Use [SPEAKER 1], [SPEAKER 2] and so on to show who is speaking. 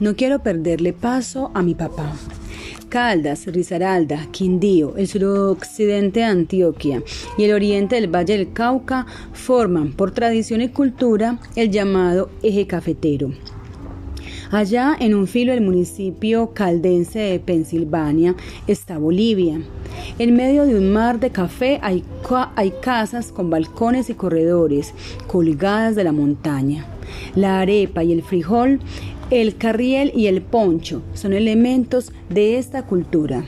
[SPEAKER 1] No quiero perderle paso a mi papá. Caldas, Risaralda, Quindío, el suroccidente de Antioquia y el oriente del Valle del Cauca forman por tradición y cultura el llamado eje cafetero. Allá en un filo del municipio caldense de Pensilvania está Bolivia. En medio de un mar de café hay, hay casas con balcones y corredores colgadas de la montaña. La arepa y el frijol el carriel y el poncho son elementos de esta cultura.